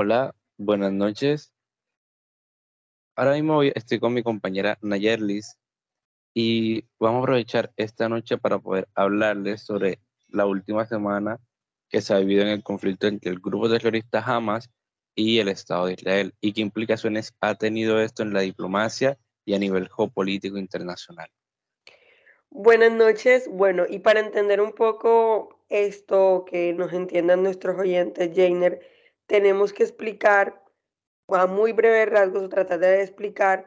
Hola, buenas noches. Ahora mismo estoy con mi compañera Nayerlis y vamos a aprovechar esta noche para poder hablarles sobre la última semana que se ha vivido en el conflicto entre el grupo terrorista Hamas y el Estado de Israel y qué implicaciones ha tenido esto en la diplomacia y a nivel geopolítico internacional. Buenas noches. Bueno, y para entender un poco esto, que nos entiendan nuestros oyentes, Jainer, tenemos que explicar a muy breve rasgos o tratar de explicar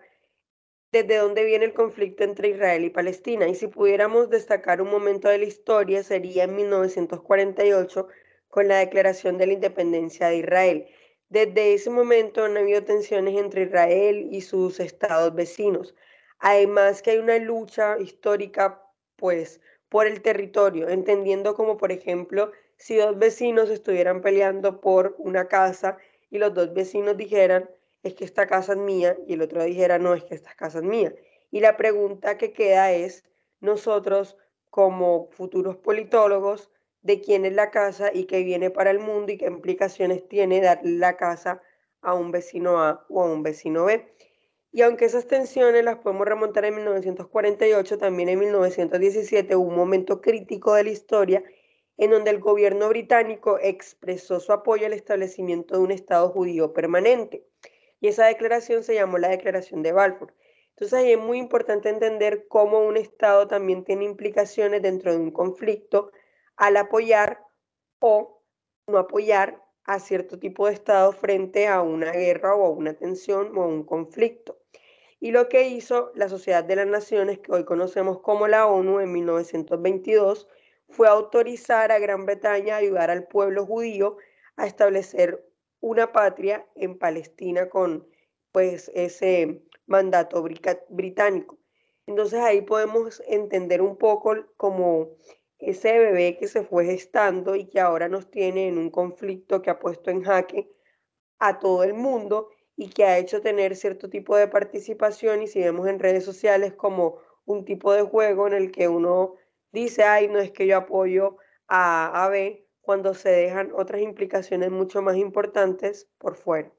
desde dónde viene el conflicto entre Israel y Palestina. Y si pudiéramos destacar un momento de la historia, sería en 1948 con la declaración de la independencia de Israel. Desde ese momento han habido tensiones entre Israel y sus estados vecinos. Además que hay una lucha histórica, pues, por el territorio, entendiendo como, por ejemplo, si dos vecinos estuvieran peleando por una casa y los dos vecinos dijeran, es que esta casa es mía, y el otro dijera, no, es que esta casa es mía. Y la pregunta que queda es, nosotros como futuros politólogos, de quién es la casa y qué viene para el mundo y qué implicaciones tiene darle la casa a un vecino A o a un vecino B. Y aunque esas tensiones las podemos remontar en 1948, también en 1917 hubo un momento crítico de la historia en donde el gobierno británico expresó su apoyo al establecimiento de un Estado judío permanente. Y esa declaración se llamó la Declaración de Balfour. Entonces ahí es muy importante entender cómo un Estado también tiene implicaciones dentro de un conflicto al apoyar o no apoyar a cierto tipo de Estado frente a una guerra o a una tensión o a un conflicto. Y lo que hizo la Sociedad de las Naciones, que hoy conocemos como la ONU en 1922, fue autorizar a Gran Bretaña a ayudar al pueblo judío a establecer una patria en Palestina con pues ese mandato británico. Entonces ahí podemos entender un poco como ese bebé que se fue gestando y que ahora nos tiene en un conflicto que ha puesto en jaque a todo el mundo y que ha hecho tener cierto tipo de participación y si vemos en redes sociales como un tipo de juego en el que uno dice, ay, no es que yo apoyo a AB cuando se dejan otras implicaciones mucho más importantes por fuera.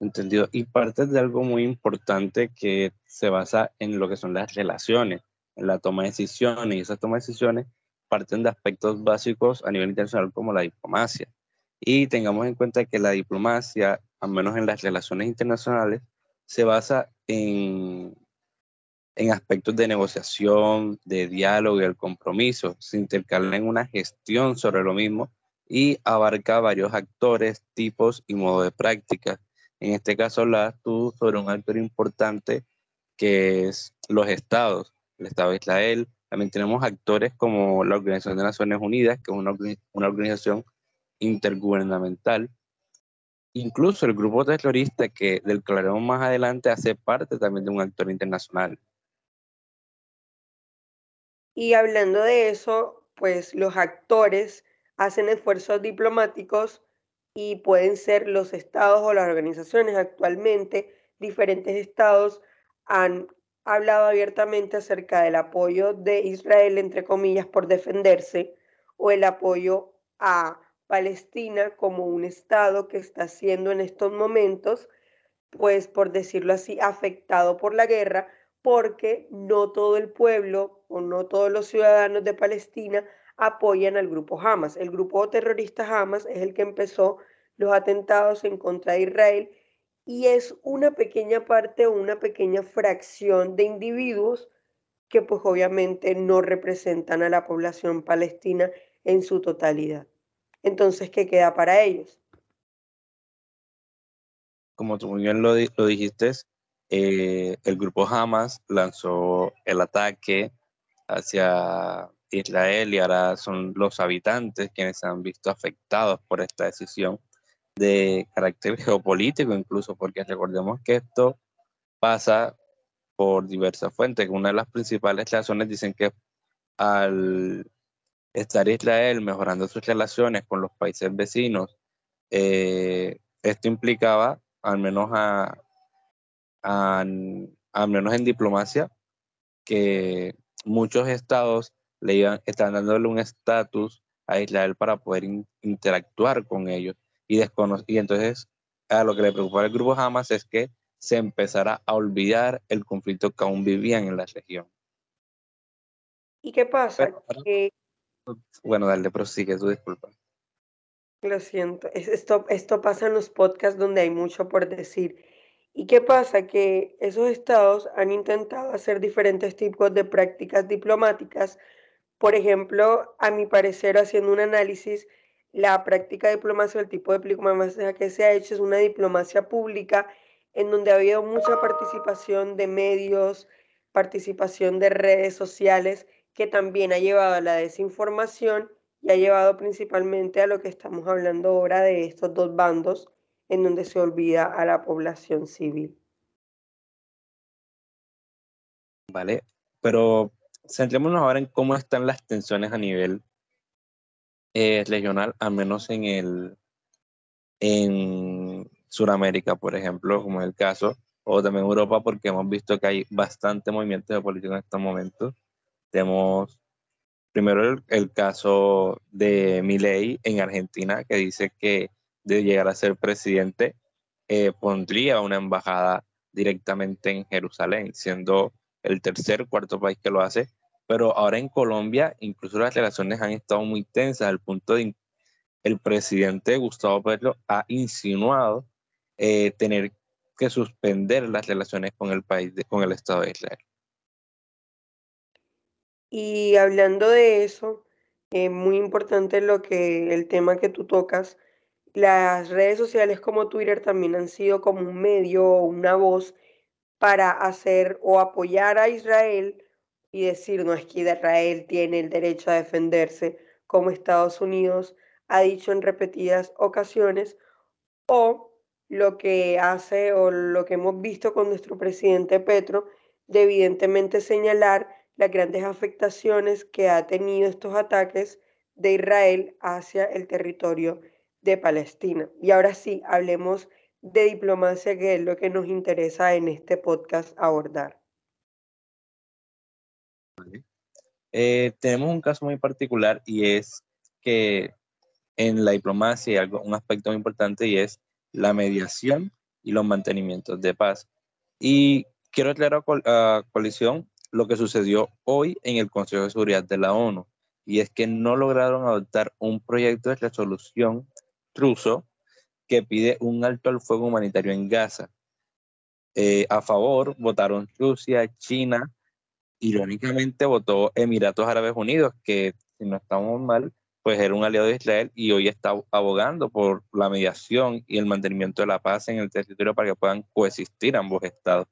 Entendido. Y parte de algo muy importante que se basa en lo que son las relaciones, en la toma de decisiones, y esas tomas de decisiones parten de aspectos básicos a nivel internacional como la diplomacia. Y tengamos en cuenta que la diplomacia, al menos en las relaciones internacionales, se basa en en aspectos de negociación, de diálogo y el compromiso. Se intercala en una gestión sobre lo mismo y abarca varios actores, tipos y modos de práctica. En este caso hablas tú sobre un actor importante que es los estados, el Estado de Israel. También tenemos actores como la Organización de Naciones Unidas, que es una, una organización intergubernamental. Incluso el grupo terrorista que del que hablaremos más adelante hace parte también de un actor internacional. Y hablando de eso, pues los actores hacen esfuerzos diplomáticos y pueden ser los estados o las organizaciones. Actualmente, diferentes estados han hablado abiertamente acerca del apoyo de Israel, entre comillas, por defenderse, o el apoyo a Palestina como un estado que está siendo en estos momentos, pues por decirlo así, afectado por la guerra, porque no todo el pueblo o no todos los ciudadanos de Palestina apoyan al grupo Hamas. El grupo terrorista Hamas es el que empezó los atentados en contra de Israel y es una pequeña parte o una pequeña fracción de individuos que pues obviamente no representan a la población palestina en su totalidad. Entonces, ¿qué queda para ellos? Como tú muy bien lo, lo dijiste, eh, el grupo Hamas lanzó el ataque hacia Israel y ahora son los habitantes quienes se han visto afectados por esta decisión de carácter geopolítico incluso, porque recordemos que esto pasa por diversas fuentes. Una de las principales razones dicen que al estar Israel mejorando sus relaciones con los países vecinos, eh, esto implicaba, al menos a, al menos en diplomacia, que muchos estados le iban, están dándole un estatus a Israel para poder interactuar con ellos. y, y entonces a lo que le preocupa al grupo Hamas es que se empezara a olvidar el conflicto que aún vivían en la región. ¿Y qué pasa? Bueno, dale, prosigue, tu disculpa. Lo siento, esto, esto pasa en los podcasts donde hay mucho por decir. ¿Y qué pasa? Que esos estados han intentado hacer diferentes tipos de prácticas diplomáticas. Por ejemplo, a mi parecer, haciendo un análisis, la práctica de diplomacia, el tipo de diplomacia que se ha hecho es una diplomacia pública en donde ha habido mucha participación de medios, participación de redes sociales, que también ha llevado a la desinformación y ha llevado principalmente a lo que estamos hablando ahora de estos dos bandos en donde se olvida a la población civil. Vale, pero centrémonos ahora en cómo están las tensiones a nivel eh, regional, al menos en el en Sudamérica, por ejemplo, como es el caso, o también Europa, porque hemos visto que hay bastante movimiento de política en estos momentos. Tenemos primero el, caso de Milei en Argentina, que dice que de llegar a ser presidente eh, pondría una embajada directamente en Jerusalén, siendo el tercer, cuarto país que lo hace. Pero ahora en Colombia, incluso las relaciones han estado muy tensas, al punto de el presidente Gustavo Petro ha insinuado eh, tener que suspender las relaciones con el país, con el Estado de Israel. Y hablando de eso, es muy importante lo que el tema que tú tocas, las redes sociales como Twitter también han sido como un medio o una voz para hacer o apoyar a Israel y decir, no es que Israel tiene el derecho a defenderse, como Estados Unidos ha dicho en repetidas ocasiones, o lo que hace o lo que hemos visto con nuestro presidente Petro, de evidentemente señalar las grandes afectaciones que ha tenido estos ataques de Israel hacia el territorio de Palestina. Y ahora sí, hablemos de diplomacia, que es lo que nos interesa en este podcast abordar. Eh, tenemos un caso muy particular y es que en la diplomacia hay algo, un aspecto muy importante y es la mediación y los mantenimientos de paz. Y quiero aclarar a coalición lo que sucedió hoy en el Consejo de Seguridad de la ONU, y es que no lograron adoptar un proyecto de resolución que pide un alto al fuego humanitario en Gaza. Eh, a favor votaron Rusia, China, irónicamente votó Emiratos Árabes Unidos, que si no estamos mal, pues era un aliado de Israel y hoy está abogando por la mediación y el mantenimiento de la paz en el territorio para que puedan coexistir ambos estados.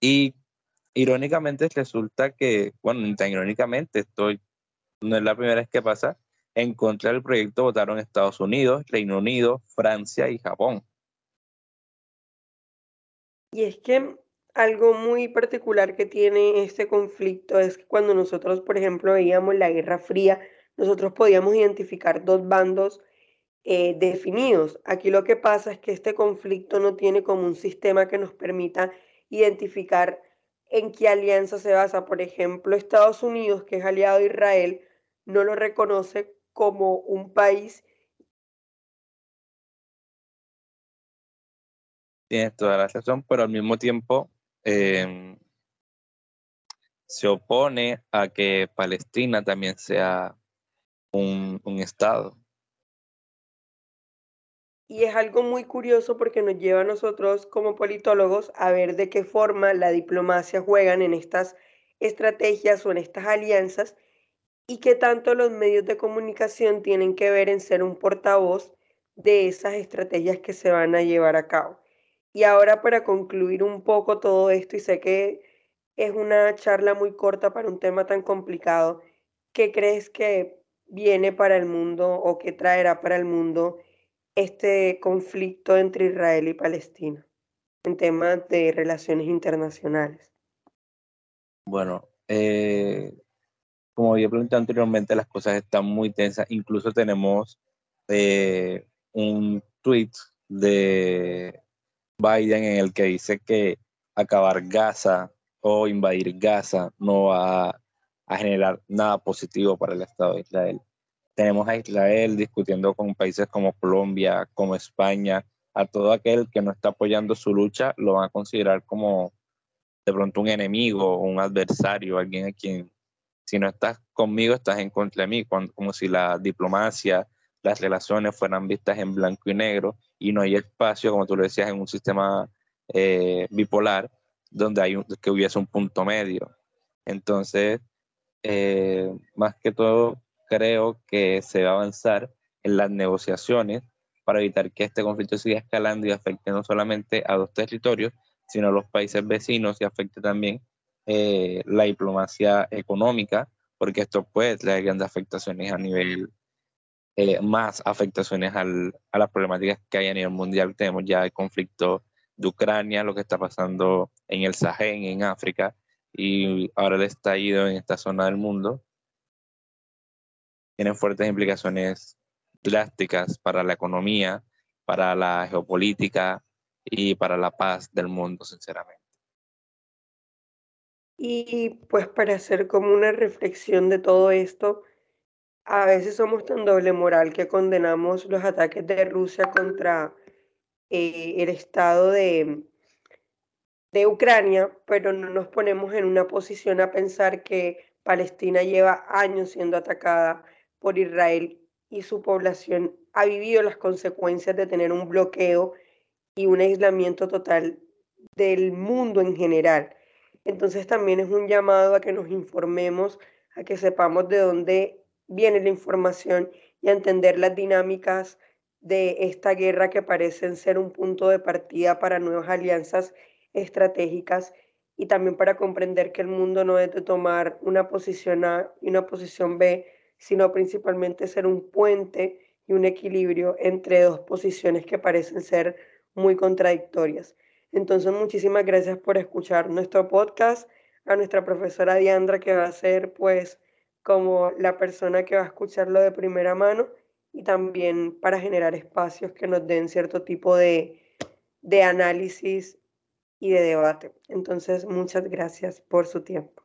Y irónicamente resulta que, bueno, tan irónicamente, estoy, no es la primera vez que pasa, en contra del proyecto votaron Estados Unidos, Reino Unido, Francia y Japón. Y es que algo muy particular que tiene este conflicto es que cuando nosotros, por ejemplo, veíamos la Guerra Fría, nosotros podíamos identificar dos bandos eh, definidos. Aquí lo que pasa es que este conflicto no tiene como un sistema que nos permita identificar en qué alianza se basa. Por ejemplo, Estados Unidos, que es aliado de Israel, no lo reconoce como un país. Tienes toda la razón, pero al mismo tiempo em, se opone a que Palestina también sea un, un Estado. Y es algo muy curioso porque nos lleva a nosotros como politólogos a ver de qué forma la diplomacia juegan en estas estrategias o en estas alianzas y qué tanto los medios de comunicación tienen que ver en ser un portavoz de esas estrategias que se van a llevar a cabo. Y ahora para concluir un poco todo esto, y sé que es una charla muy corta para un tema tan complicado, ¿qué crees que viene para el mundo o qué traerá para el mundo este conflicto entre Israel y Palestina en temas de relaciones internacionales? Bueno, eh, como había preguntado anteriormente, las cosas están muy tensas. Incluso tenemos eh, un tweet de Biden en el que dice que acabar Gaza o invadir Gaza no va a generar nada positivo para el Estado de Israel. tenemos a Israel discutiendo con países como Colombia, como España, a todo aquel que no está apoyando su lucha lo van a considerar como de pronto un enemigo un adversario, alguien a quien si no estás conmigo estás en contra de mí, como si la diplomacia, las relaciones fueran vistas en blanco y negro y no hay espacio, como tú lo decías, en un sistema eh, bipolar donde hay que hubiese un punto medio. Entonces, eh, más que todo, creo que se va a avanzar en las negociaciones para evitar que este conflicto siga escalando y afecte no solamente a dos territorios, sino a los países vecinos y afecte también eh, la diplomacia económica, porque esto puede traer grandes afectaciones a nivel, eh, más afectaciones a las problemáticas que hay a nivel mundial. Tenemos ya el conflicto de Ucrania, lo que está pasando en el Sahel, en África, y ahora el estallido en esta zona del mundo. Tienen fuertes implicaciones drásticas para la economía, para la geopolítica y para la paz del mundo, sinceramente. Y pues para hacer como una reflexión de todo esto, a veces somos tan doble moral que condenamos los ataques de Rusia contra eh, el Estado de, de Ucrania, pero no nos ponemos en una posición a pensar que Palestina lleva años siendo atacada por Israel y su población ha vivido las consecuencias de tener un bloqueo y un aislamiento total del mundo en general. Entonces también es un llamado a que nos informemos, a que sepamos de dónde viene la información y a entender las dinámicas de esta guerra que parecen ser un punto de partida para nuevas alianzas estratégicas y también para comprender que el mundo no debe tomar una posición A y una posición B, sino principalmente ser un puente y un equilibrio entre dos posiciones que parecen ser muy contradictorias. Entonces, muchísimas gracias por escuchar nuestro podcast, a nuestra profesora Diandra, que va a ser pues como la persona que va a escucharlo de primera mano y también para generar espacios que nos den cierto tipo de, de análisis y de debate. Entonces, muchas gracias por su tiempo.